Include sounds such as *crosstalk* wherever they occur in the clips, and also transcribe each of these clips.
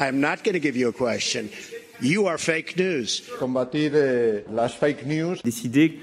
I'm not going to give you a question. You are fake news. Combatir eh, las fake news. Décider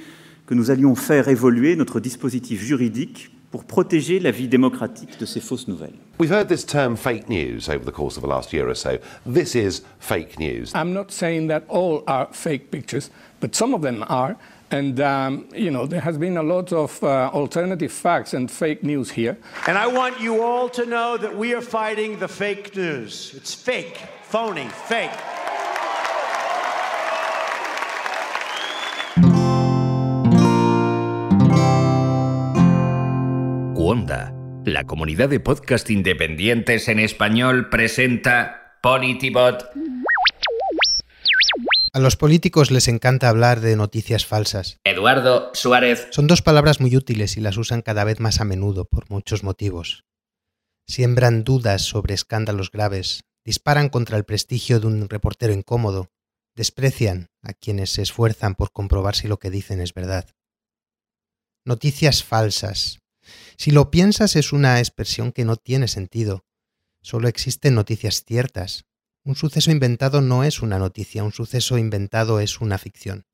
que nous allions faire évoluer notre dispositif juridique pour protéger la vie démocratique de ces fausses nouvelles. We've heard this term fake news over the course of the last year or so. This is fake news. I'm not saying that all are fake pictures, but some of them are. And, um, you know, there has been a lot of uh, alternative facts and fake news here. And I want you all to know that we are fighting the fake news. It's fake, phony, fake. Cuonda, la comunidad de podcast independientes en español, presenta Politibot. A los políticos les encanta hablar de noticias falsas. Eduardo Suárez. Son dos palabras muy útiles y las usan cada vez más a menudo por muchos motivos. Siembran dudas sobre escándalos graves, disparan contra el prestigio de un reportero incómodo, desprecian a quienes se esfuerzan por comprobar si lo que dicen es verdad. Noticias falsas. Si lo piensas es una expresión que no tiene sentido. Solo existen noticias ciertas. Un suceso inventado no es una noticia, un suceso inventado es una ficción.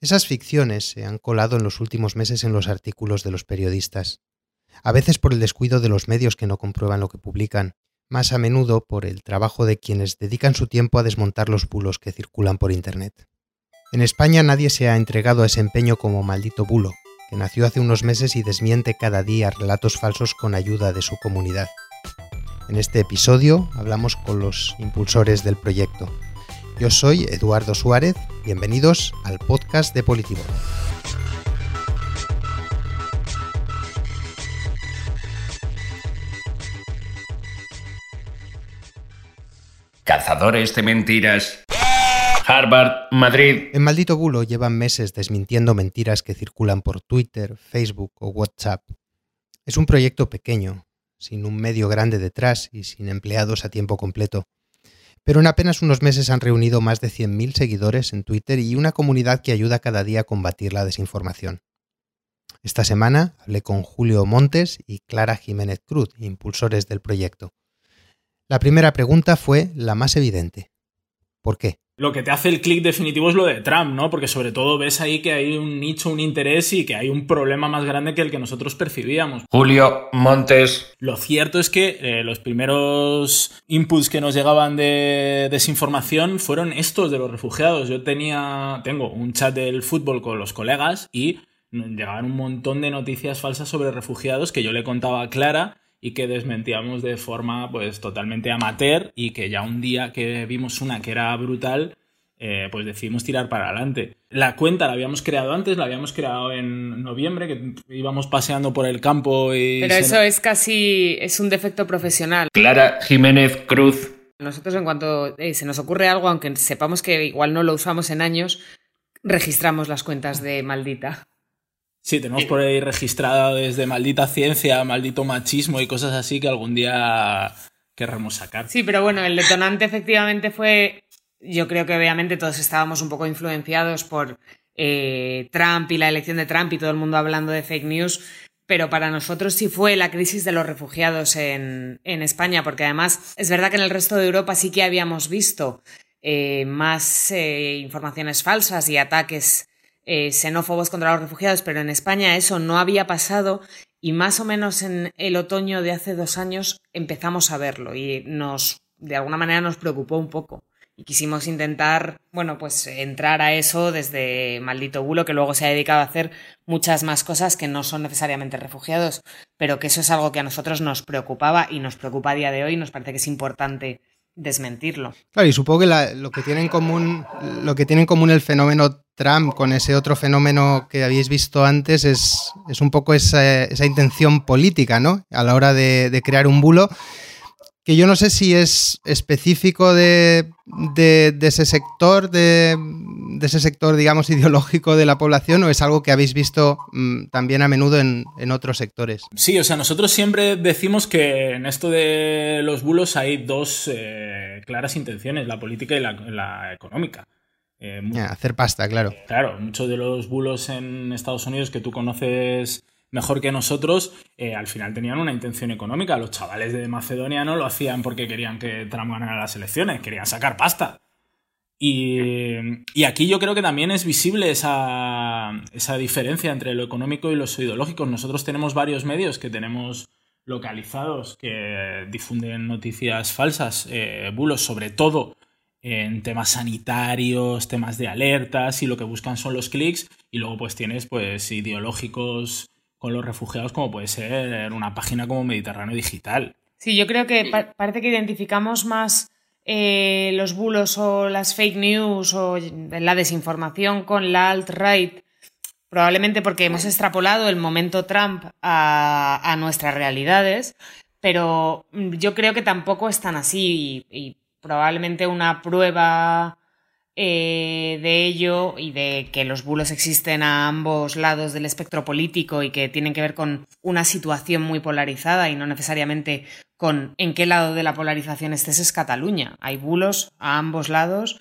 Esas ficciones se han colado en los últimos meses en los artículos de los periodistas. A veces por el descuido de los medios que no comprueban lo que publican, más a menudo por el trabajo de quienes dedican su tiempo a desmontar los bulos que circulan por Internet. En España nadie se ha entregado a ese empeño como maldito bulo, que nació hace unos meses y desmiente cada día relatos falsos con ayuda de su comunidad. En este episodio hablamos con los impulsores del proyecto. Yo soy Eduardo Suárez, bienvenidos al podcast de Politivo. Cazadores de mentiras. Harvard, Madrid. En Maldito Bulo llevan meses desmintiendo mentiras que circulan por Twitter, Facebook o WhatsApp. Es un proyecto pequeño, sin un medio grande detrás y sin empleados a tiempo completo. Pero en apenas unos meses han reunido más de 100.000 seguidores en Twitter y una comunidad que ayuda cada día a combatir la desinformación. Esta semana hablé con Julio Montes y Clara Jiménez Cruz, impulsores del proyecto. La primera pregunta fue la más evidente. ¿Por qué? Lo que te hace el clic definitivo es lo de Trump, ¿no? Porque sobre todo ves ahí que hay un nicho, un interés y que hay un problema más grande que el que nosotros percibíamos. Julio Montes. Lo cierto es que eh, los primeros inputs que nos llegaban de desinformación fueron estos de los refugiados. Yo tenía, tengo un chat del fútbol con los colegas y llegaban un montón de noticias falsas sobre refugiados que yo le contaba a Clara y que desmentíamos de forma pues totalmente amateur y que ya un día que vimos una que era brutal eh, pues decidimos tirar para adelante. La cuenta la habíamos creado antes, la habíamos creado en noviembre, que íbamos paseando por el campo y... Pero eso es casi, es un defecto profesional. Clara Jiménez Cruz. Nosotros en cuanto eh, se nos ocurre algo, aunque sepamos que igual no lo usamos en años, registramos las cuentas de maldita. Sí, tenemos por ahí registrada desde maldita ciencia, maldito machismo y cosas así que algún día querremos sacar. Sí, pero bueno, el detonante efectivamente fue, yo creo que obviamente todos estábamos un poco influenciados por eh, Trump y la elección de Trump y todo el mundo hablando de fake news, pero para nosotros sí fue la crisis de los refugiados en, en España, porque además es verdad que en el resto de Europa sí que habíamos visto eh, más eh, informaciones falsas y ataques eh, xenófobos contra los refugiados, pero en España eso no había pasado y más o menos en el otoño de hace dos años empezamos a verlo y nos, de alguna manera nos preocupó un poco. Y quisimos intentar, bueno, pues entrar a eso desde Maldito Bulo, que luego se ha dedicado a hacer muchas más cosas que no son necesariamente refugiados, pero que eso es algo que a nosotros nos preocupaba y nos preocupa a día de hoy, nos parece que es importante desmentirlo. Claro, y supongo que lo que tiene en común, lo que tiene en común el fenómeno Trump con ese otro fenómeno que habéis visto antes es, es un poco esa, esa, intención política, ¿no? A la hora de, de, crear un bulo, que yo no sé si es específico de, de, de ese sector, de, ese sector, digamos, *laughs* ideológico de la población, o es algo que habéis visto mmm, también a menudo en, en, otros sectores. Sí, o sea, nosotros siempre decimos que en esto de los bulos hay dos eh, claras intenciones, la política y la, la económica. Eh, hacer pasta, claro. Claro, muchos de los bulos en Estados Unidos que tú conoces mejor que nosotros, eh, al final tenían una intención económica. Los chavales de Macedonia no lo hacían porque querían que Trump ganara las elecciones, querían sacar pasta. Y, aquí yo creo que también es visible esa, diferencia entre lo económico y lo ideológico. Nosotros tenemos varios medios que tenemos localizados que difunden noticias falsas, eh, bulos, sobre todo en temas sanitarios, temas de alertas y lo que buscan son los clics y luego pues tienes pues ideológicos con los refugiados como puede ser una página como Mediterráneo Digital. Sí, yo creo que parece que identificamos más eh, los bulos o las fake news o la desinformación con la alt-right, probablemente porque hemos extrapolado el momento Trump a, nuestras realidades, pero yo creo que tampoco es tan así y probablemente una prueba eh, de ello y de que los bulos existen a ambos lados del espectro político y que tienen que ver con una situación muy polarizada y no necesariamente con en qué lado de la polarización estés es Cataluña. Hay bulos a ambos lados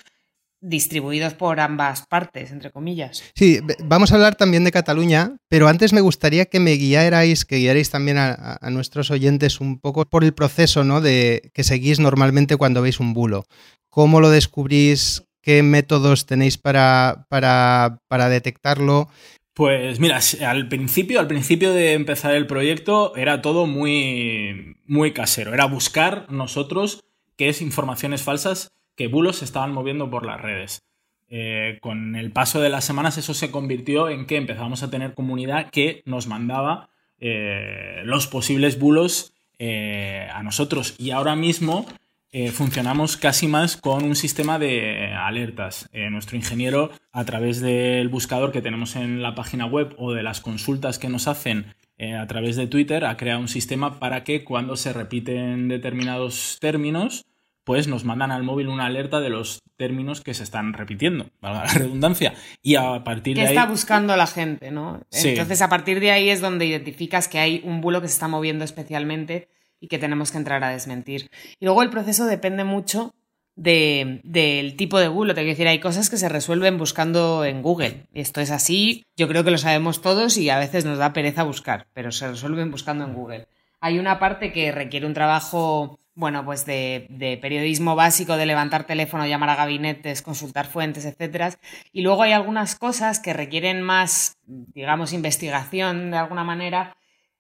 distribuidos por ambas partes, entre comillas. Sí, vamos a hablar también de Cataluña, pero antes me gustaría que me guiarais, que guiarais también a, a, nuestros oyentes un poco por el proceso ¿no? de, que seguís normalmente cuando veis un bulo. ¿Cómo lo descubrís? ¿Qué métodos tenéis para, para, detectarlo? Pues mira, al principio, al principio de empezar el proyecto era todo muy, muy casero. Era buscar nosotros qué es informaciones falsas que bulos se estaban moviendo por las redes. Eh, con el paso de las semanas eso se convirtió en que empezamos a tener comunidad que nos mandaba eh, los posibles bulos eh, a nosotros. Y ahora mismo eh, funcionamos casi más con un sistema de alertas. Eh, nuestro ingeniero, a través del buscador que tenemos en la página web o de las consultas que nos hacen eh, a través de Twitter, ha creado un sistema para que cuando se repiten determinados términos, pues nos mandan al móvil una alerta de los términos que se están repitiendo, valga la redundancia. Y a partir de ahí. ¿Qué está buscando la gente, ¿no? Entonces, a partir de ahí es donde identificas que hay un bulo que se está moviendo especialmente y que tenemos que entrar a desmentir. Y luego el proceso depende mucho del tipo de bulo. Te quiero decir, hay cosas que se resuelven buscando en Google. Esto es así, yo creo que lo sabemos todos y a veces nos da pereza buscar, pero se resuelven buscando en Google. Hay una parte que requiere un trabajo, bueno, pues de, de periodismo básico, de levantar teléfono, llamar a gabinetes, consultar fuentes, etc. Y luego hay algunas cosas que requieren más, digamos, investigación de alguna manera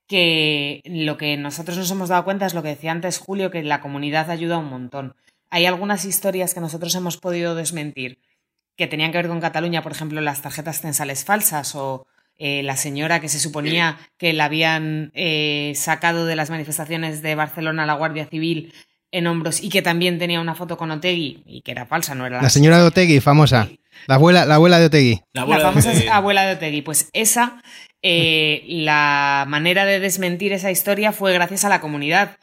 que lo que nosotros nos hemos dado cuenta es lo que decía antes Julio, que la comunidad ayuda un montón. Hay algunas historias que nosotros hemos podido desmentir que tenían que ver con Cataluña, por ejemplo, las tarjetas censales falsas o eh, la señora que se suponía que la habían eh, sacado de las manifestaciones de Barcelona a la Guardia Civil en hombros y que también tenía una foto con Otegui y que era falsa, no era la, la señora de Otegui, famosa. La abuela, la abuela de Otegui. La, famosa abuela de Otegui. Pues esa eh, la manera de desmentir esa historia fue gracias a la comunidad.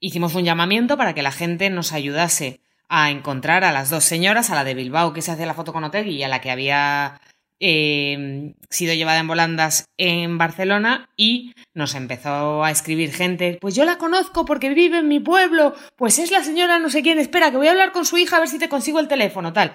Hicimos un llamamiento para que la gente nos ayudase a encontrar a las dos señoras, a la de Bilbao que se hacía la foto con Otegui y a la que había eh, sido llevada en volandas en Barcelona y nos empezó a escribir gente, pues yo la conozco porque vive en mi pueblo, pues es la señora no sé quién, espera, que voy a hablar con su hija a ver si te consigo el teléfono, tal.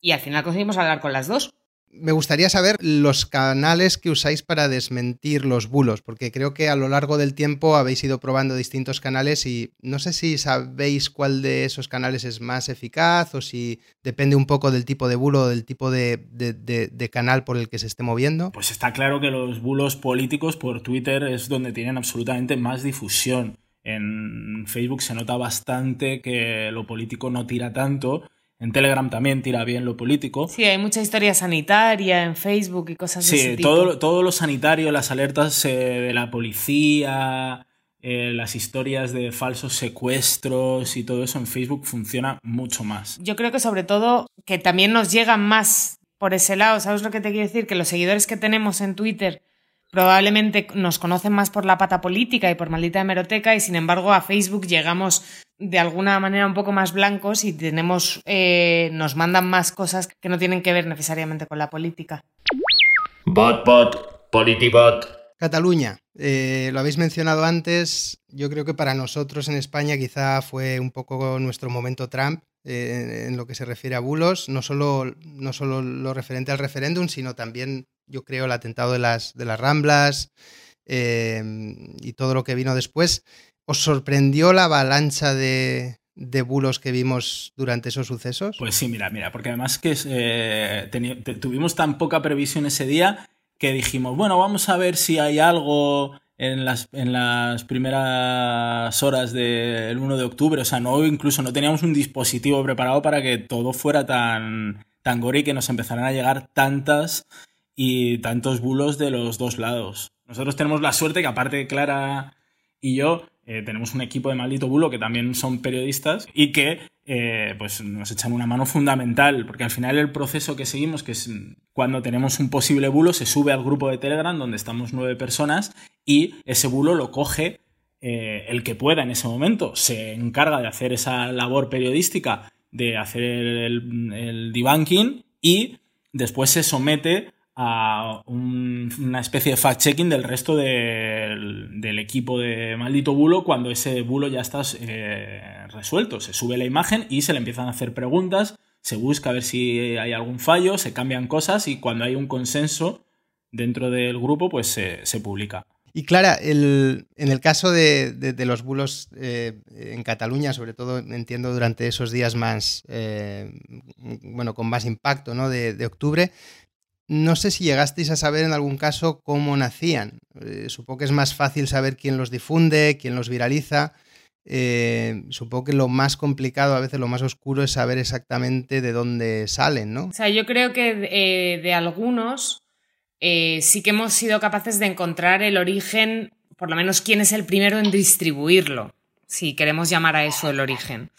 Y al final conseguimos hablar con las dos me gustaría saber los canales que usáis para desmentir los bulos, porque creo que a lo largo del tiempo habéis ido probando distintos canales y no sé si sabéis cuál de esos canales es más eficaz o si depende un poco del tipo de bulo o del tipo de, canal por el que se esté moviendo. Pues está claro que los bulos políticos por Twitter es donde tienen absolutamente más difusión. En Facebook se nota bastante que lo político no tira tanto en Telegram también tira bien lo político. Sí, hay mucha historia sanitaria en Facebook y cosas de ese tipo. Todo, todo lo sanitario, las alertas eh, de la policía, eh, las historias de falsos secuestros y todo eso en Facebook funciona mucho más. Yo creo que sobre todo que también nos llegan más por ese lado. ¿Sabes lo que te quiero decir? Que los seguidores que tenemos en Twitter probablemente nos conocen más por la pata política y por maldita hemeroteca y sin embargo a Facebook llegamos de alguna manera un poco más blancos y tenemos eh, nos mandan más cosas que no tienen que ver necesariamente con la política. Bot, bot, politibot. Cataluña, eh, lo habéis mencionado antes, yo creo que para nosotros en España quizá fue un poco nuestro momento Trump eh, en lo que se refiere a bulos, no solo, no solo lo referente al referéndum, sino también yo creo el atentado de las, de las Ramblas, eh, y todo lo que vino después. ¿Os sorprendió la avalancha de, de bulos que vimos durante esos sucesos? Pues sí, mira, mira, porque además que eh, tuvimos tan poca previsión ese día que dijimos, bueno, vamos a ver si hay algo en las, en las primeras horas del 1 de octubre. O sea, no, incluso no teníamos un dispositivo preparado para que todo fuera tan, tan gore y que nos empezaran a llegar tantas y tantos bulos de los dos lados. Nosotros tenemos la suerte que aparte Clara y yo eh, tenemos un equipo de maldito bulo que también son periodistas y que eh, pues nos echan una mano fundamental, porque al final el proceso que seguimos, que es cuando tenemos un posible bulo, se sube al grupo de Telegram donde estamos nueve personas y ese bulo lo coge eh, el que pueda en ese momento, se encarga de hacer esa labor periodística, de hacer el, el debunking y después se somete a una especie de fact-checking del resto del, equipo de maldito bulo cuando ese bulo ya está eh, resuelto. Se sube la imagen y se le empiezan a hacer preguntas, se busca a ver si hay algún fallo, se cambian cosas y cuando hay un consenso dentro del grupo, pues se, publica. Y Clara, en el caso de, los bulos eh, en Cataluña, sobre todo entiendo durante esos días más, eh, bueno, con más impacto ¿no? de octubre, no sé si llegasteis a saber en algún caso cómo nacían. Eh, supongo que es más fácil saber quién los difunde, quién los viraliza. Eh, supongo que lo más complicado, a veces lo más oscuro, es saber exactamente de dónde salen, ¿no? O sea, yo creo que eh, de algunos sí que hemos sido capaces de encontrar el origen, por lo menos quién es el primero en distribuirlo, si queremos llamar a eso el origen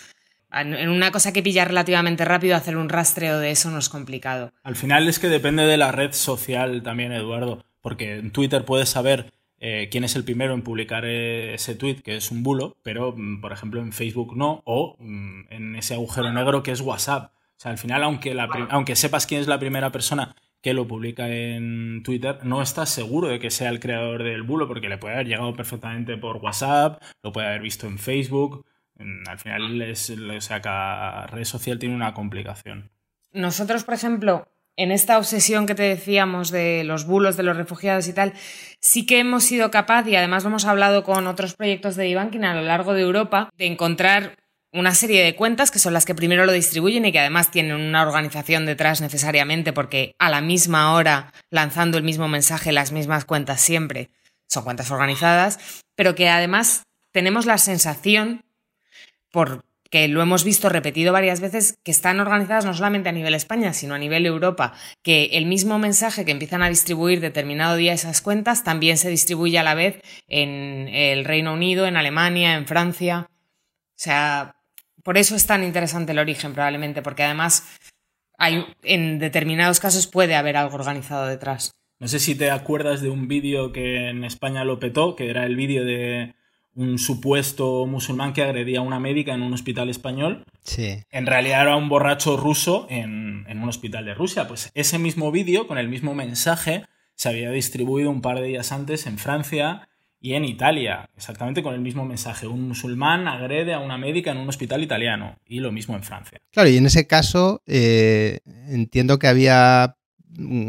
en una cosa que pilla relativamente rápido, hacer un rastreo de eso no es complicado. Al final es que depende de la red social también, Eduardo, porque en Twitter puedes saber eh, quién es el primero en publicar ese tweet, que es un bulo, pero, mm, por ejemplo, en Facebook no, o mm, en ese agujero negro que es WhatsApp. O sea, al final, aunque, aunque sepas quién es la primera persona que lo publica en Twitter, no estás seguro de que sea el creador del bulo, porque le puede haber llegado perfectamente por WhatsApp, lo puede haber visto en Facebook. Al final, es, o cada red social tiene una complicación. Nosotros, por ejemplo, en esta obsesión que te decíamos de los bulos de los refugiados y tal, sí que hemos sido capaz, y además lo hemos hablado con otros proyectos de Ibankin a lo largo de Europa, de encontrar una serie de cuentas que son las que primero lo distribuyen y que además tienen una organización detrás necesariamente porque a la misma hora, lanzando el mismo mensaje, las mismas cuentas siempre, son cuentas organizadas, pero que además tenemos la sensación porque lo hemos visto repetido varias veces, que están organizadas no solamente a nivel España, sino a nivel Europa, que el mismo mensaje que empiezan a distribuir determinado día esas cuentas también se distribuye a la vez en el Reino Unido, en Alemania, en Francia. O sea, por eso es tan interesante el origen probablemente, porque además hay, en determinados casos puede haber algo organizado detrás. No sé si te acuerdas de un vídeo que en España lo petó, que era el vídeo de un supuesto musulmán que agredía a una médica en un hospital español. Sí. En realidad era un borracho ruso en, un hospital de Rusia. Pues ese mismo vídeo, con el mismo mensaje, se había distribuido un par de días antes en Francia y en Italia, exactamente con el mismo mensaje. Un musulmán agrede a una médica en un hospital italiano y lo mismo en Francia. Claro, y en ese caso eh, entiendo que había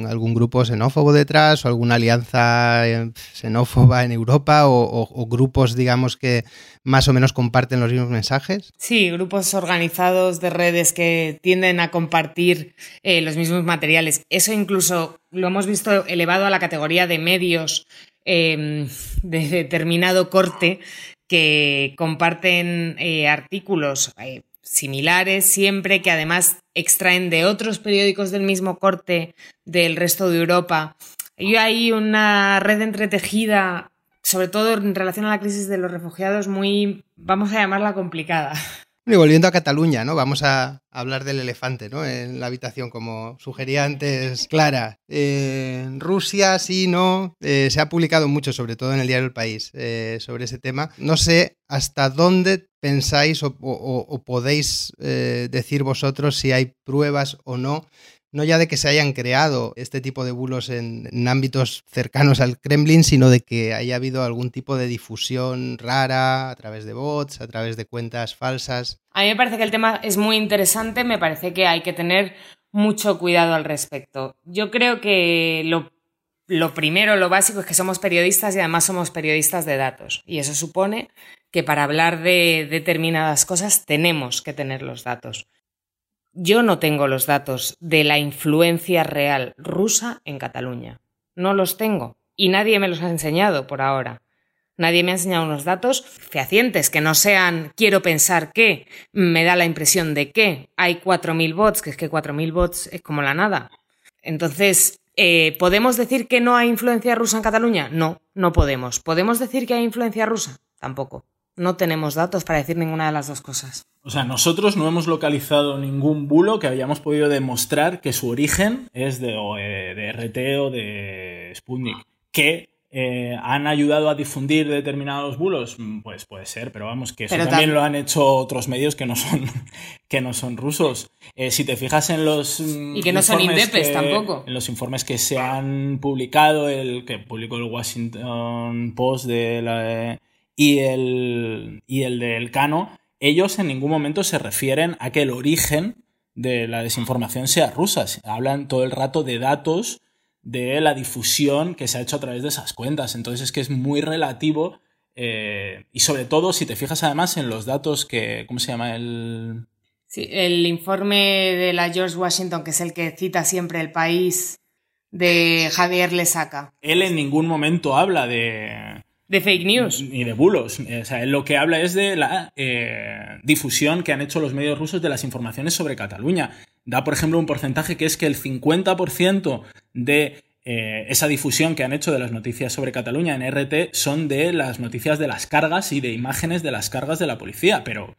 algún grupo xenófobo detrás o alguna alianza eh, xenófoba en Europa o, grupos, digamos, que más o menos comparten los mismos mensajes? Sí, grupos organizados de redes que tienden a compartir eh, los mismos materiales. Eso incluso lo hemos visto elevado a la categoría de medios em, de determinado corte que comparten eh, artículos similares siempre, que además extraen de otros periódicos del mismo corte del resto de Europa. Y hay una red entretejida, sobre todo en relación a la crisis de los refugiados, muy, vamos a llamarla complicada. Y volviendo a Cataluña, ¿no? Vamos a hablar del elefante, ¿no? En la habitación, como sugería antes Clara. en Rusia, sí, no. Eh, se ha publicado mucho, sobre todo en el diario El País, eh, sobre ese tema. No sé hasta dónde pensáis o, podéis eh, decir vosotros si hay pruebas o no no ya de que se hayan creado este tipo de bulos en, ámbitos cercanos al Kremlin, sino de que haya habido algún tipo de difusión rara a través de bots, a través de cuentas falsas. A mí me parece que el tema es muy interesante, me parece que hay que tener mucho cuidado al respecto. Yo creo que lo lo primero, lo básico es que somos periodistas y además somos periodistas de datos. Y eso supone que para hablar de determinadas cosas tenemos que tener los datos. Yo no tengo los datos de la influencia real rusa en Cataluña. No los tengo. Y nadie me los ha enseñado por ahora. Nadie me ha enseñado unos datos fehacientes que no sean quiero pensar que, me da la impresión de que hay 4.000 bots, que es que 4.000 bots es como la nada. Entonces, eh, ¿podemos decir que no hay influencia rusa en Cataluña? No, no podemos. ¿Podemos decir que hay influencia rusa? Tampoco. No tenemos datos para decir ninguna de las dos cosas. O sea, nosotros no hemos localizado ningún bulo que hayamos podido demostrar que su origen es de, eh, de RT o de Sputnik. Que eh, han ayudado a difundir determinados bulos, mm, pues puede ser, pero vamos, que eso también lo han hecho otros medios que no son, *laughs* que no son rusos. Eh, si te fijas en los. Mm, y que no son indepes tampoco. En los informes que se han publicado, el que publicó el Washington Post de la, y, el, y el del Cano, ellos en ningún momento se refieren a que el origen de la desinformación sea rusa. Hablan todo el rato de datos de la difusión que se ha hecho a través de esas cuentas. Entonces es que es muy relativo eh, y sobre todo si te fijas además en los datos que, ¿cómo se llama? El... Sí, el informe de la George Washington, que es el que cita siempre el país de Javier Lesaca. Él en ningún momento habla de... De fake news. Ni de bulos. O sea, lo que habla es de la eh, difusión que han hecho los medios rusos de las informaciones sobre Cataluña da, por ejemplo, un porcentaje que es que el 50% de eh, esa difusión que han hecho de las noticias sobre Cataluña en RT son de las noticias de las cargas y de imágenes de las cargas de la policía, pero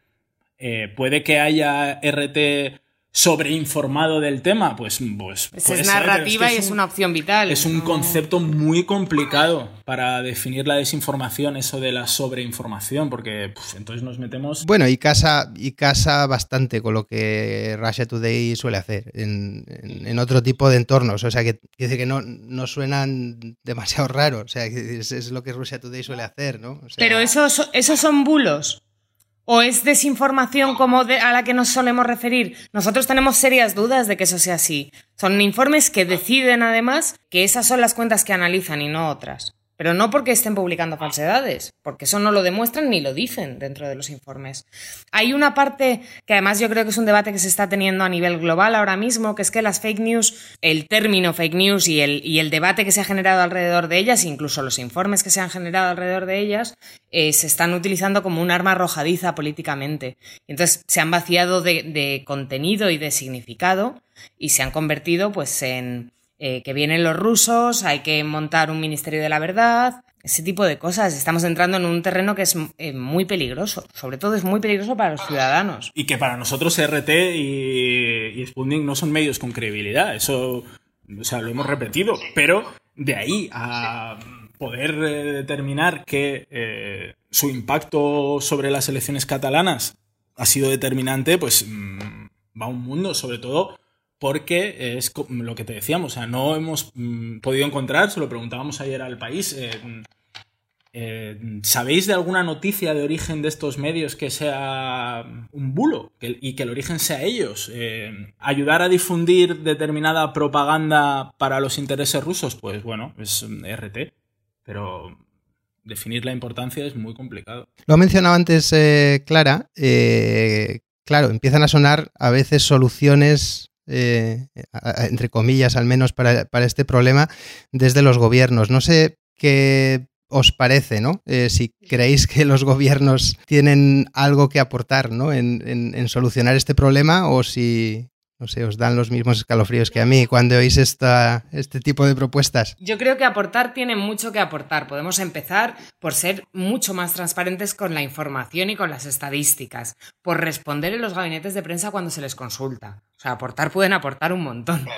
eh, puede que haya RT sobreinformado del tema, pues, pues es narrativa y es, una opción vital. Es un concepto muy complicado para definir la desinformación, eso de la sobreinformación, porque pues, entonces nos metemos. Bueno, y casa, y casa bastante con lo que Russia Today suele hacer en, otro tipo de entornos. O sea, que dice que no, no suenan demasiado raros. O sea, es, es lo que Russia Today suele hacer, ¿no? Pero esos, esos son bulos. ¿O es desinformación como a la que nos solemos referir? Nosotros tenemos serias dudas de que eso sea así. Son informes que deciden además que esas son las cuentas que analizan y no otras. Pero no porque estén publicando falsedades, porque eso no lo demuestran ni lo dicen dentro de los informes. Hay una parte que además yo creo que es un debate que se está teniendo a nivel global ahora mismo, que es que las fake news, el término fake news y el, y el debate que se ha generado alrededor de ellas, incluso los informes que se han generado alrededor de ellas, eh, se están utilizando como un arma arrojadiza políticamente. Entonces se han vaciado de, de contenido y de significado y se han convertido pues en eh, que vienen los rusos, hay que montar un ministerio de la verdad, ese tipo de cosas. Estamos entrando en un terreno que es eh, muy peligroso, sobre todo es muy peligroso para los ciudadanos. Y que para nosotros RT y, y no son medios con credibilidad, eso lo hemos repetido, pero de ahí a poder eh, determinar que su impacto sobre las elecciones catalanas ha sido determinante, pues mm, va un mundo, sobre todo porque es lo que te decíamos, o sea, no hemos mm, podido encontrar, se lo preguntábamos ayer al país, eh, eh, ¿sabéis de alguna noticia de origen de estos medios que sea un bulo y que el origen sea ellos? Eh, ¿Ayudar a difundir determinada propaganda para los intereses rusos? Pues bueno, es RT, pero definir la importancia es muy complicado. Lo ha mencionado antes Clara, claro, empiezan a sonar a veces soluciones eh, entre comillas al menos, para, este problema desde los gobiernos. No sé qué os parece, ¿no? Eh, si creéis que los gobiernos tienen algo que aportar ¿no? en, solucionar este problema o si, no sé, os dan los mismos escalofríos que a mí cuando oís esta, este tipo de propuestas. Yo creo que aportar tiene mucho que aportar. Podemos empezar por ser mucho más transparentes con la información y con las estadísticas, por responder en los gabinetes de prensa cuando se les consulta. O sea, aportar pueden aportar un montón.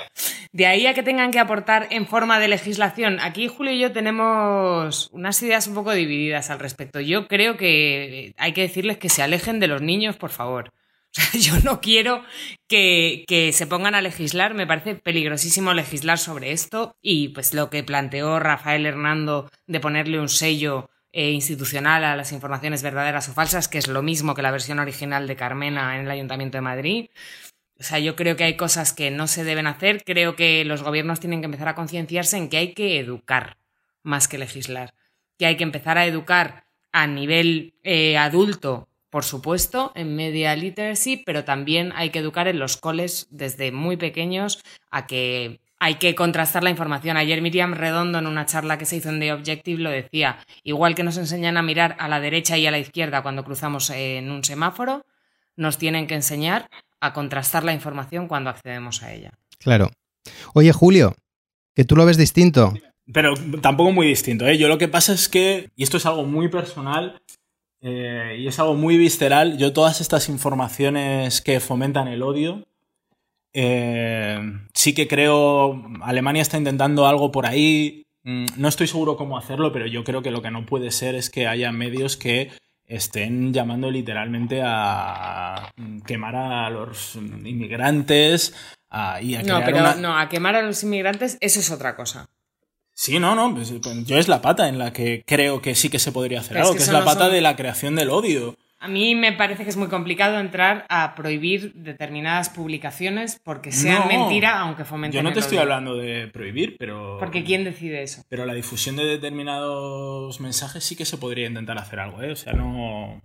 De ahí a que tengan que aportar en forma de legislación. Aquí Julio y yo tenemos unas ideas un poco divididas al respecto. Yo creo que hay que decirles que se alejen de los niños, por favor. *laughs* yo no quiero que, se pongan a legislar, me parece peligrosísimo legislar sobre esto y pues lo que planteó Rafael Hernando de ponerle un sello eh, institucional a las informaciones verdaderas o falsas, que es lo mismo que la versión original de Carmena en el Ayuntamiento de Madrid. O sea, yo creo que hay cosas que no se deben hacer. Creo que los gobiernos tienen que empezar a concienciarse en que hay que educar más que legislar. Que hay que empezar a educar a nivel eh, adulto, por supuesto, en media literacy, pero también hay que educar en los coles desde muy pequeños a que hay que contrastar la información. Ayer Miriam Redondo en una charla que se hizo en The Objective lo decía, igual que nos enseñan a mirar a la derecha y a la izquierda cuando cruzamos en un semáforo, nos tienen que enseñar a contrastar la información cuando accedemos a ella. Claro. Oye, Julio, que tú lo ves distinto. Pero tampoco muy distinto, ¿eh? Yo lo que pasa es que, y esto es algo muy personal eh, y es algo muy visceral, yo todas estas informaciones que fomentan el odio, eh, sí que creo, Alemania está intentando algo por ahí, mm, no estoy seguro cómo hacerlo, pero yo creo que lo que no puede ser es que haya medios que estén llamando literalmente a quemar a los inmigrantes y a no, pero no, a quemar a los inmigrantes, eso es otra cosa. Sí, no, no, pues, pues, yo es la pata en la que creo que sí que se podría hacer algo, que, es la pata de la creación del odio. A mí me parece que es muy complicado entrar a prohibir determinadas publicaciones porque sean mentira, aunque fomenten. Yo no te estoy hablando de prohibir, pero. Porque ¿quién decide eso? Pero la difusión de determinados mensajes sí que se podría intentar hacer algo, ¿eh? O sea, no.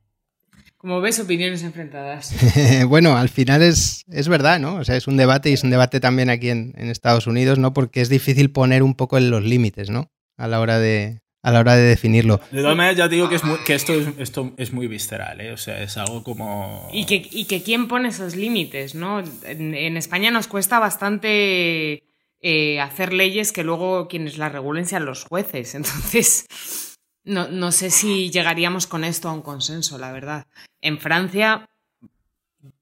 Como ves, opiniones enfrentadas. *laughs* bueno, al final es, es verdad, ¿no? O sea, es un debate y es un debate también aquí en, en Estados Unidos, ¿no? Porque es difícil poner un poco en los límites, ¿no? A la hora de, a la hora de definirlo. De todas maneras, ya te digo que, es que esto, es, esto es muy visceral, ¿eh? o sea, es algo como... Y que, y que quién pone esos límites, ¿no? En, España nos cuesta bastante eh, hacer leyes que luego quienes las regulen sean los jueces, *laughs* entonces no, no sé si llegaríamos con esto a un consenso, la verdad. En Francia,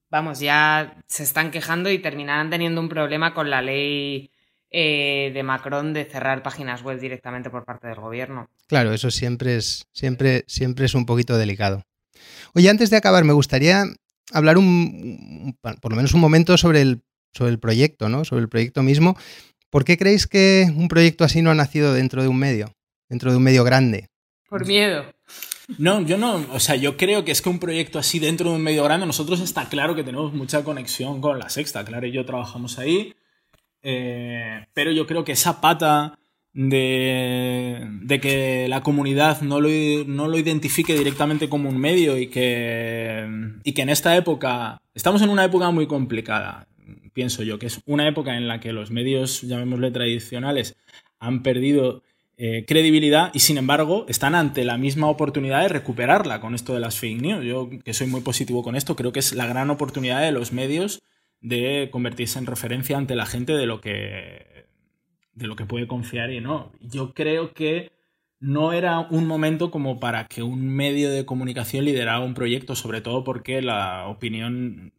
vamos, ya se están quejando y terminarán teniendo un problema con la ley eh, de Macron de cerrar páginas web directamente por parte del gobierno. Claro, eso siempre es, siempre, siempre es un poquito delicado. Oye, antes de acabar, me gustaría hablar un, por lo menos un momento sobre el, sobre el proyecto, ¿no? Sobre el proyecto mismo. ¿Por qué creéis que un proyecto así no ha nacido dentro de un medio? Dentro de un medio grande. Por miedo. No, yo no, o sea, yo creo que es que un proyecto así dentro de un medio grande, nosotros está claro que tenemos mucha conexión con la sexta, claro, y yo trabajamos ahí, eh, pero yo creo que esa pata de, que la comunidad no lo, no lo, identifique directamente como un medio y que, y que en esta época, estamos en una época muy complicada, pienso yo, que es una época en la que los medios, llamémosle tradicionales, han perdido eh, credibilidad y sin embargo están ante la misma oportunidad de recuperarla con esto de las fake news. Yo que soy muy positivo con esto, creo que es la gran oportunidad de los medios de convertirse en referencia ante la gente de lo que, de lo que puede confiar y no. Yo creo que no era un momento como para que un medio de comunicación liderara un proyecto, sobre todo porque la opinión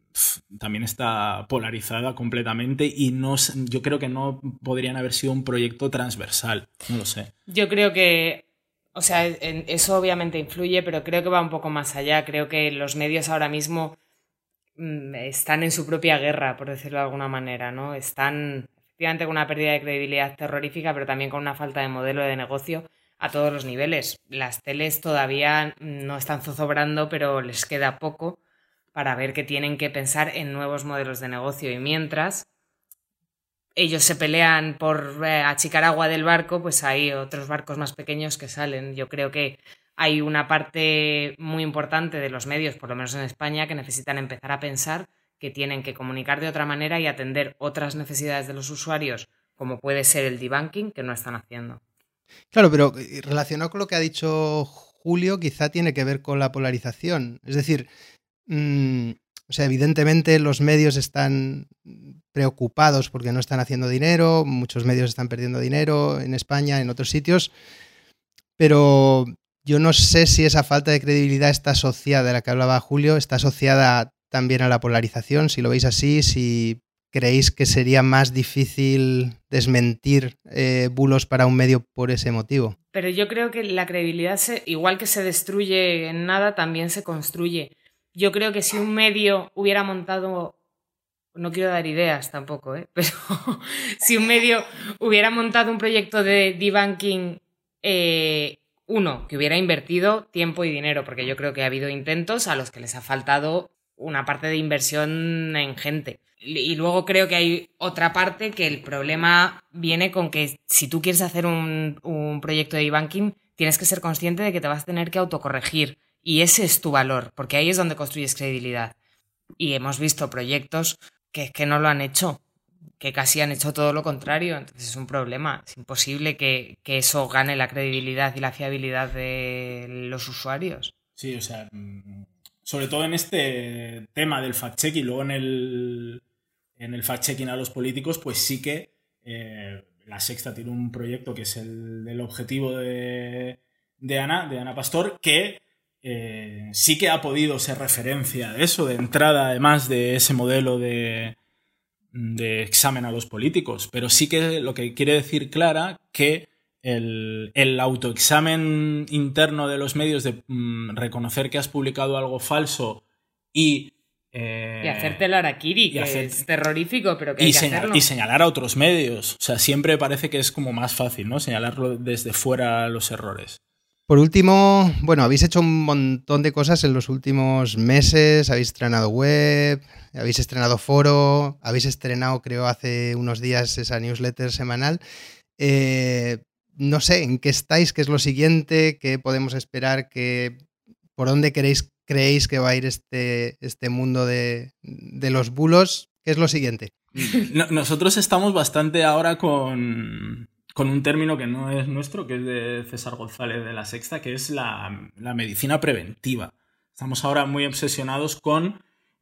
también está polarizada completamente y no yo creo que no podrían haber sido un proyecto transversal, no lo sé. Yo creo que o sea, eso obviamente influye, pero creo que va un poco más allá. Creo que los medios ahora mismo Mm, están en su propia guerra, por decirlo de alguna manera, ¿no? Están efectivamente con una pérdida de credibilidad terrorífica, pero también con una falta de modelo de negocio a todos los niveles. Las teles todavía no están zozobrando, pero les queda poco para ver que tienen que pensar en nuevos modelos de negocio. Y mientras ellos se pelean por eh, achicar agua del barco, pues hay otros barcos más pequeños que salen. Yo creo que hay una parte muy importante de los medios, por lo menos en España, que necesitan empezar a pensar que tienen que comunicar de otra manera y atender otras necesidades de los usuarios, como puede ser el debunking, que no están haciendo. Claro, pero eh, relacionado con lo que ha dicho Julio, quizá tiene que ver con la polarización. Es decir, mm, o sea, evidentemente los medios están preocupados porque no están haciendo dinero, muchos medios están perdiendo dinero en España, en otros sitios, pero yo no sé si esa falta de credibilidad está asociada, de la que hablaba Julio, está asociada también a la polarización, si lo veis así, si creéis que sería más difícil desmentir eh, bulos para un medio por ese motivo. Pero yo creo que la credibilidad, igual que se destruye en nada, también se construye. Yo creo que si un medio hubiera montado, no quiero dar ideas tampoco, ¿eh? *laughs* pero si un medio hubiera montado un proyecto de debunking eh, uno, que hubiera invertido tiempo y dinero, porque yo creo que ha habido intentos a los que les ha faltado una parte de inversión en gente. Y luego creo que hay otra parte que el problema viene con que si tú quieres hacer un, proyecto de e-banking, tienes que ser consciente de que te vas a tener que autocorregir. Y ese es tu valor, porque ahí es donde construyes credibilidad. Y hemos visto proyectos que, que no lo han hecho, que casi han hecho todo lo contrario. Entonces es un problema. Es imposible que, que eso gane la credibilidad y la fiabilidad de los usuarios. Sí, o sea, mm, sobre todo en este tema del fact-checking, luego en el, en el fact-checking a los políticos, pues sí que eh, la Sexta tiene un proyecto que es el del objetivo de, de Ana, de Ana Pastor, que eh, sí que ha podido ser referencia de eso, de entrada además de ese modelo de, de examen a los políticos. Pero sí que lo que quiere decir Clara, que el, el autoexamen interno de los medios de mm, reconocer que has publicado algo falso y eh, Y hacerte el harakiri, que hacer- es terrorífico, pero que hay y, que señal- hacerlo. y señalar a otros medios. O sea, siempre parece que es como más fácil, ¿no? Señalarlo desde fuera los errores. Por último, bueno, habéis hecho un montón de cosas en los últimos meses, habéis estrenado web, habéis estrenado foro, habéis estrenado, creo, hace unos días esa newsletter semanal. Eh, no sé, ¿en qué estáis? ¿Qué es lo siguiente? ¿Qué podemos esperar? ¿Qué, ¿Por dónde queréis, creéis que va a ir este, este mundo de, de los bulos? ¿Qué es lo siguiente? No- nosotros estamos bastante ahora con, con un término que no es nuestro, que es de César González de la Sexta, que es la, la medicina preventiva. Estamos ahora muy obsesionados con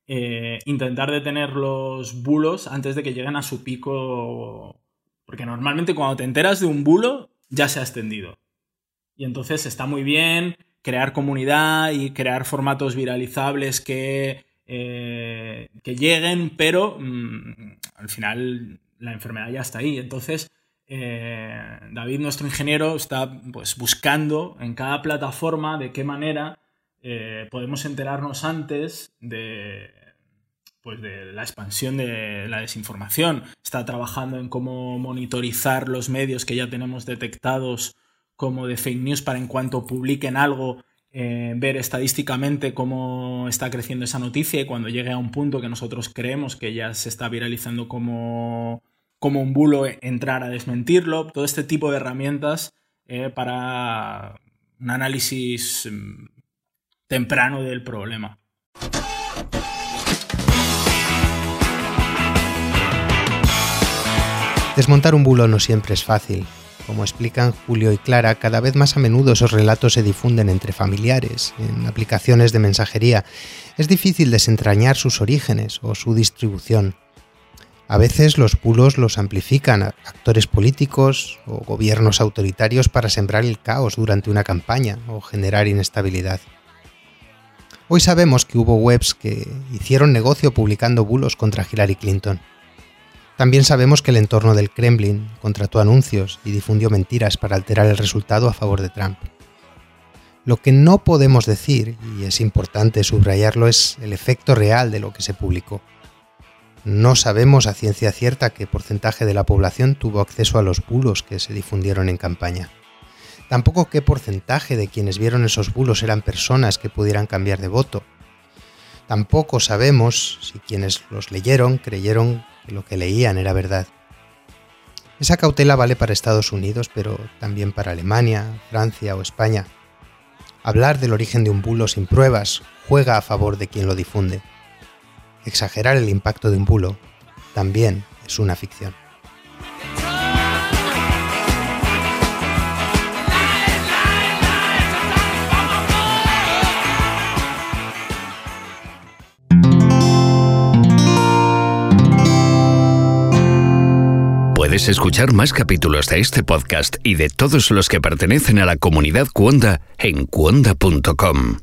eh, intentar detener los bulos antes de que lleguen a su pico. Porque normalmente cuando te enteras de un bulo, ya se ha extendido. Y entonces está muy bien crear comunidad y crear formatos viralizables que, eh, que lleguen, pero mm, al final la enfermedad ya está ahí. Entonces, eh, David, nuestro ingeniero, está pues, buscando en cada plataforma de qué manera eh, podemos enterarnos antes de, pues de la expansión de la desinformación. Está trabajando en cómo monitorizar los medios que ya tenemos detectados como de fake news para en cuanto publiquen algo, eh, ver estadísticamente cómo está creciendo esa noticia y cuando llegue a un punto que nosotros creemos que ya se está viralizando como, como un bulo, eh, entrar a desmentirlo. Todo este tipo de herramientas eh, para un análisis mm, temprano del problema. Desmontar un bulo no siempre es fácil. Como explican Julio y Clara, cada vez más a menudo esos relatos se difunden entre familiares, en aplicaciones de mensajería. Es difícil desentrañar sus orígenes o su distribución. A veces los bulos los amplifican a actores políticos o gobiernos autoritarios para sembrar el caos durante una campaña o generar inestabilidad. Hoy sabemos que hubo webs que hicieron negocio publicando bulos contra Hillary Clinton. También sabemos que el entorno del Kremlin contrató anuncios y difundió mentiras para alterar el resultado a favor de Trump. Lo que no podemos decir, y es importante subrayarlo, es el efecto real de lo que se publicó. No sabemos a ciencia cierta qué porcentaje de la población tuvo acceso a los bulos que se difundieron en campaña. Tampoco qué porcentaje de quienes vieron esos bulos eran personas que pudieran cambiar de voto. Tampoco sabemos si quienes los leyeron creyeron que lo que leían era verdad. Esa cautela vale para Estados Unidos, pero también para Alemania, Francia o España. Hablar del origen de un bulo sin pruebas juega a favor de quien lo difunde. Exagerar el impacto de un bulo también es una ficción. Puedes escuchar más capítulos de este podcast y de todos los que pertenecen a la comunidad Cuonda en cuonda.com.